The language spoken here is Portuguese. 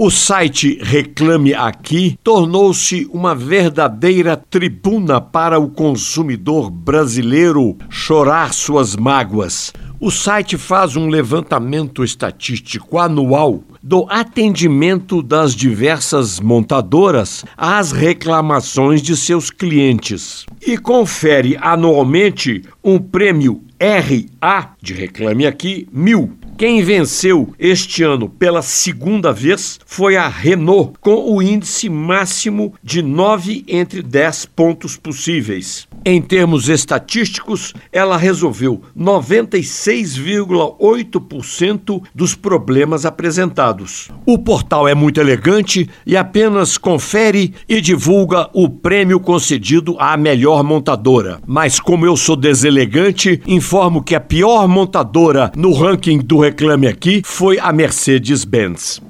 O site Reclame Aqui tornou-se uma verdadeira tribuna para o consumidor brasileiro chorar suas mágoas. O site faz um levantamento estatístico anual do atendimento das diversas montadoras às reclamações de seus clientes e confere anualmente um prêmio RA de Reclame Aqui mil quem venceu este ano pela segunda vez foi a Renault, com o índice máximo de 9 entre 10 pontos possíveis. Em termos estatísticos, ela resolveu 96,8% dos problemas apresentados. O portal é muito elegante e apenas confere e divulga o prêmio concedido à melhor montadora. Mas como eu sou deselegante, informo que a pior montadora no ranking do Reclame Aqui foi a Mercedes-Benz.